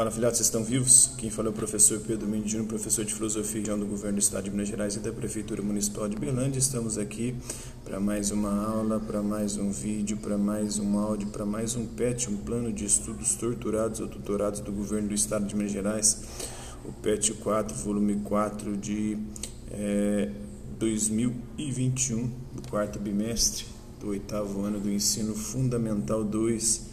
Fala, filhotes, vocês estão vivos? Quem fala é o professor Pedro Mendes Júnior, professor de Filosofia do Governo do Estado de Minas Gerais e da Prefeitura Municipal de Berlândia. Estamos aqui para mais uma aula, para mais um vídeo, para mais um áudio, para mais um PET, um plano de estudos torturados ou tutorados do Governo do Estado de Minas Gerais, o PET 4, volume 4 de é, 2021, do quarto bimestre do oitavo ano do Ensino Fundamental 2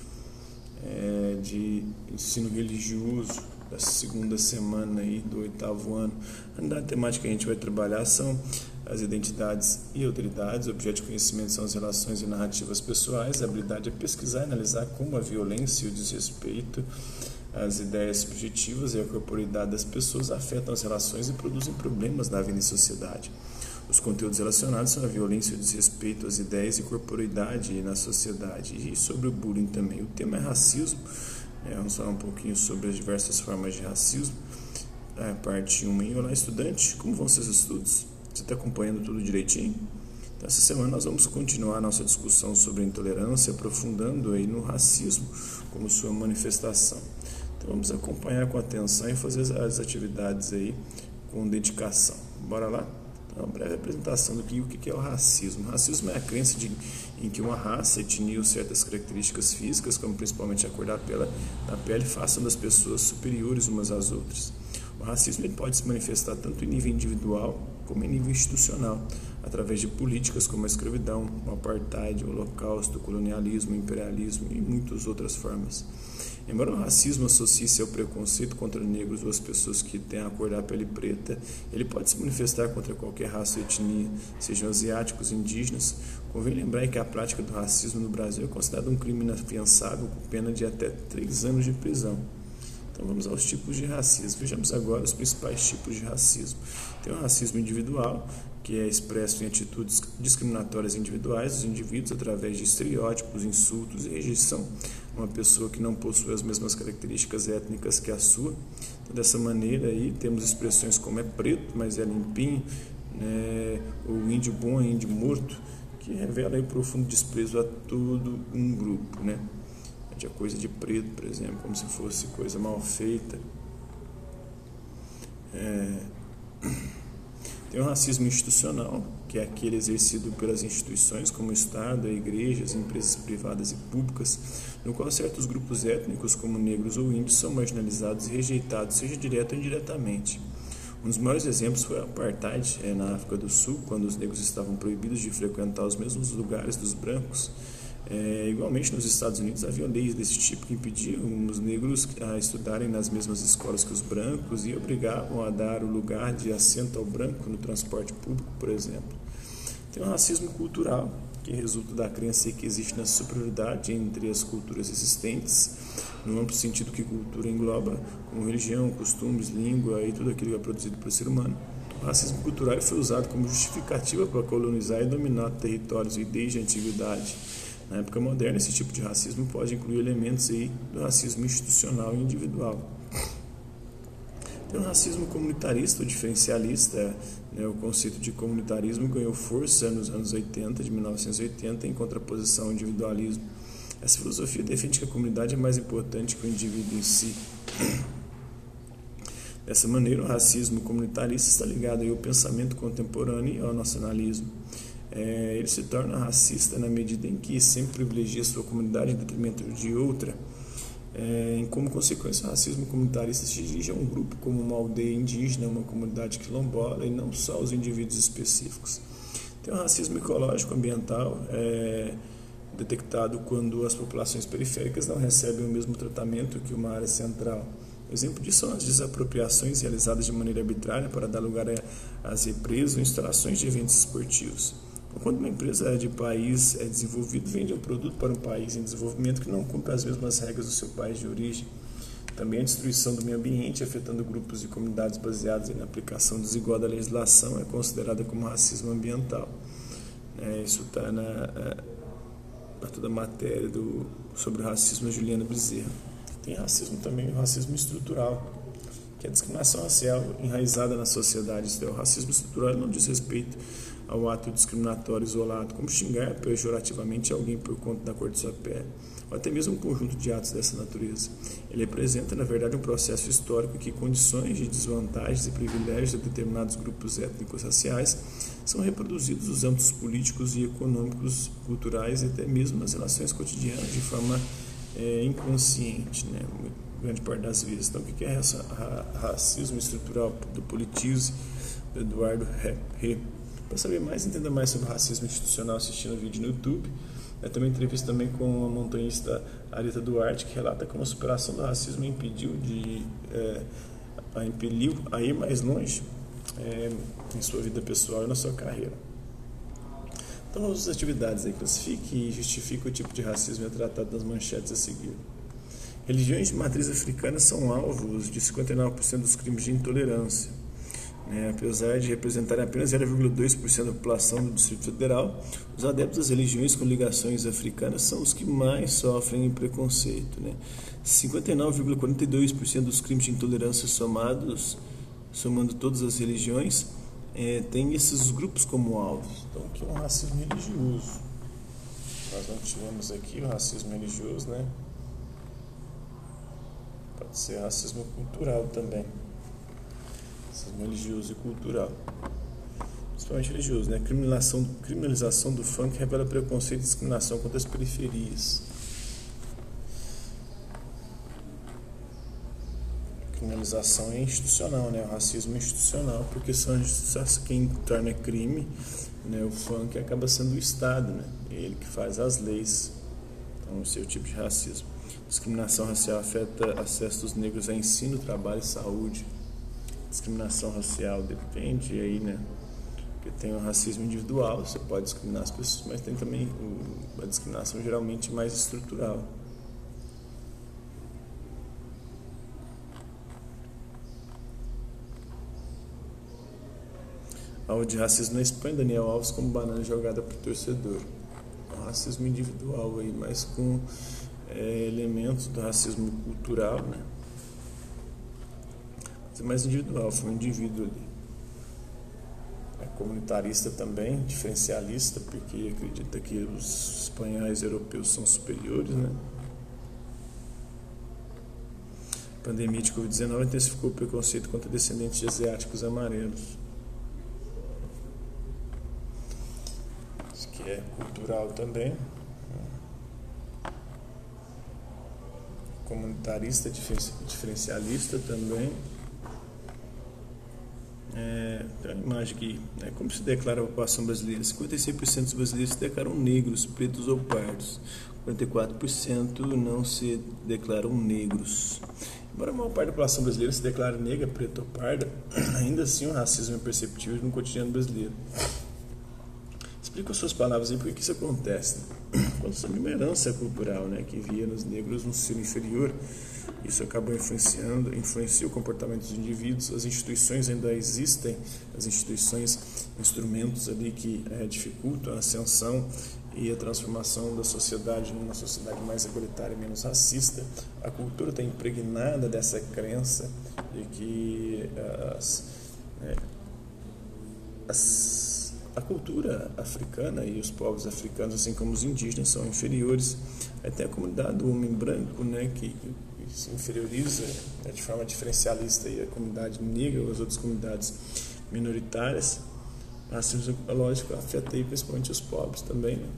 é, de ensino religioso da segunda semana aí do oitavo ano. A temática que a gente vai trabalhar são as identidades e autoridades, o objeto de conhecimento são as relações e narrativas pessoais, a habilidade é pesquisar e analisar como a violência e o desrespeito, as ideias subjetivas e a corporidade das pessoas afetam as relações e produzem problemas na vida e sociedade. Os conteúdos relacionados são a violência, o desrespeito às ideias e corporidade na sociedade. E sobre o bullying também. O tema é racismo. É, vamos falar um pouquinho sobre as diversas formas de racismo. É, parte 1 em Olá, estudante. Como vão seus estudos? Você está acompanhando tudo direitinho? Então, essa semana nós vamos continuar nossa discussão sobre intolerância, aprofundando aí no racismo como sua manifestação. Então vamos acompanhar com atenção e fazer as atividades aí com dedicação. Bora lá? Uma breve apresentação do que o que é o racismo. O racismo é a crença de, em que uma raça, etnia ou certas características físicas, como principalmente a cor da pele, da pele, façam das pessoas superiores umas às outras. O racismo ele pode se manifestar tanto em nível individual como em nível institucional, através de políticas como a escravidão, o apartheid, o holocausto, o colonialismo, o imperialismo e muitas outras formas. Embora o racismo associe-se ao preconceito contra negros ou as pessoas que têm a cor da pele preta, ele pode se manifestar contra qualquer raça ou etnia, sejam asiáticos, indígenas. Convém lembrar que a prática do racismo no Brasil é considerada um crime inafiançável com pena de até três anos de prisão. Então vamos aos tipos de racismo. Vejamos agora os principais tipos de racismo. Tem o racismo individual, que é expresso em atitudes discriminatórias individuais dos indivíduos através de estereótipos, insultos e rejeição a uma pessoa que não possui as mesmas características étnicas que a sua. Então, dessa maneira aí temos expressões como é preto, mas é limpinho, né? o índio bom é índio morto, que revela aí profundo desprezo a todo um grupo, né? de coisa de preto, por exemplo, como se fosse coisa mal feita. É... Tem o racismo institucional, que é aquele exercido pelas instituições como o Estado, a igreja, as empresas privadas e públicas, no qual certos grupos étnicos, como negros ou índios, são marginalizados e rejeitados, seja direto ou indiretamente. Um dos maiores exemplos foi o apartheid é, na África do Sul, quando os negros estavam proibidos de frequentar os mesmos lugares dos brancos é, igualmente, nos Estados Unidos havia leis desse tipo que impediam os negros a estudarem nas mesmas escolas que os brancos e obrigavam a dar o lugar de assento ao branco no transporte público, por exemplo. Tem o racismo cultural, que resulta da crença que existe na superioridade entre as culturas existentes, no amplo sentido que cultura engloba, como religião, costumes, língua e tudo aquilo que é produzido pelo ser humano. O racismo cultural foi usado como justificativa para colonizar e dominar territórios e desde a antiguidade na época moderna, esse tipo de racismo pode incluir elementos aí do racismo institucional e individual. Tem o racismo comunitarista ou diferencialista. Né? O conceito de comunitarismo ganhou força nos anos 80, de 1980, em contraposição ao individualismo. Essa filosofia defende que a comunidade é mais importante que o indivíduo em si. Dessa maneira, o racismo comunitarista está ligado ao pensamento contemporâneo e ao nacionalismo é, ele se torna racista na medida em que sempre privilegia sua comunidade em detrimento de outra. É, como consequência, o racismo comunitarista se dirige a um grupo como uma aldeia indígena, uma comunidade quilombola e não só os indivíduos específicos. Tem o racismo ecológico ambiental, é, detectado quando as populações periféricas não recebem o mesmo tratamento que uma área central. Exemplo disso são as desapropriações realizadas de maneira arbitrária para dar lugar às represas ou instalações de eventos esportivos. Quando uma empresa de país é desenvolvido, vende um produto para um país em desenvolvimento que não cumpre as mesmas regras do seu país de origem. Também a destruição do meio ambiente, afetando grupos e comunidades baseadas na aplicação desigual da legislação, é considerada como racismo ambiental. É, isso está na, é, toda matéria do, sobre o racismo Juliana Bezerra. Tem racismo também, o racismo estrutural, que é a discriminação racial enraizada na sociedade. Isso é o racismo estrutural não diz respeito ao ato discriminatório isolado, como xingar pejorativamente alguém por conta da cor de sua pele. ou até mesmo um conjunto de atos dessa natureza. Ele representa, na verdade, um processo histórico que condições de desvantagens e privilégios de determinados grupos étnicos raciais são reproduzidos nos âmbitos políticos e econômicos, culturais e até mesmo nas relações cotidianas de forma é, inconsciente, né? grande parte das vezes. Então, o que é racismo estrutural do Politize, do Eduardo He? Para saber mais, entenda mais sobre racismo institucional, assistindo o vídeo no YouTube. Eu também entrevista também com a montanhista Arita Duarte, que relata como a superação do racismo impediu de é, a impeliu a ir mais longe é, em sua vida pessoal e na sua carreira. Então vamos às atividades aí. Classifique e justifique o tipo de racismo é tratado nas manchetes a seguir. Religiões de matriz africana são alvos de 59% dos crimes de intolerância. Né? Apesar de representarem apenas 0,2% da população do Distrito Federal, os adeptos das religiões com ligações africanas são os que mais sofrem preconceito. Né? 59,42% dos crimes de intolerância somados, somando todas as religiões, é, tem esses grupos como alvos. Então, aqui é um racismo religioso. Nós não tivemos aqui o racismo religioso, né? Pode ser racismo cultural também racismo religioso e cultural. Principalmente religioso, né? Criminalização, criminalização do funk revela preconceito e discriminação contra as periferias. Criminalização é institucional, né? O racismo é institucional, porque são quem torna crime, né? O funk acaba sendo o Estado, né? Ele que faz as leis. Então, esse é o tipo de racismo. Discriminação racial afeta acesso dos negros a ensino, trabalho e saúde discriminação racial depende aí, né? Porque tem o racismo individual, você pode discriminar as pessoas, mas tem também a discriminação geralmente mais estrutural. Alvo de racismo na Espanha, Daniel Alves como banana jogada para o torcedor. É um racismo individual aí, mas com é, elementos do racismo cultural, né? Ser mais individual, foi um indivíduo ali. É comunitarista também, diferencialista, porque acredita que os espanhóis europeus são superiores, né? A pandemia de Covid-19 intensificou o preconceito contra descendentes de asiáticos amarelos. Isso que é cultural também. Comunitarista, diferencialista também. É, tem uma imagem aqui. Né? Como se declara a população brasileira? 56% dos brasileiros se declaram negros, pretos ou pardos. 44% não se declaram negros. Embora a maior parte da população brasileira se declare negra, preta ou parda, ainda assim o racismo é perceptível no cotidiano brasileiro. Explica as suas palavras aí por que isso acontece. Né? Quando é uma herança cultural né, que via nos negros um ser inferior, isso acabou influenciando, influencia o comportamento dos indivíduos. As instituições ainda existem, as instituições, instrumentos ali que é, dificultam a ascensão e a transformação da sociedade numa sociedade mais igualitária menos racista. A cultura está impregnada dessa crença de que as, é, as, a cultura africana e os povos africanos, assim como os indígenas, são inferiores. Até a comunidade do homem branco, né, que se inferioriza né, de forma diferencialista a comunidade negra ou as outras comunidades minoritárias, o racismo ecológico afeta aí principalmente os pobres também, né?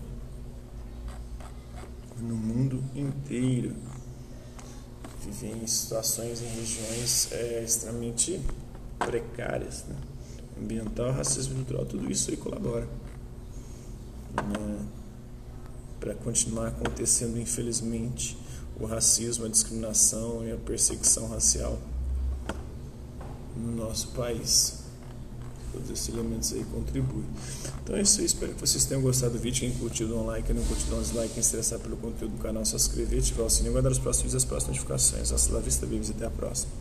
no mundo inteiro. Vivem em situações em regiões é, extremamente precárias. Né? Ambiental, racismo cultural, tudo isso aí colabora. Né? Para continuar acontecendo, infelizmente, o racismo, a discriminação e a perseguição racial no nosso país. Todos esses elementos aí contribuem. Então é isso aí, espero que vocês tenham gostado do vídeo. Quem curtiu, dá um like, quem não curtiu, dá um dislike. Quem se interessar pelo conteúdo do canal, se inscrever, ativar o sininho, guardar os próximos e as próximas notificações. Hasta la vista, babies, até a próxima.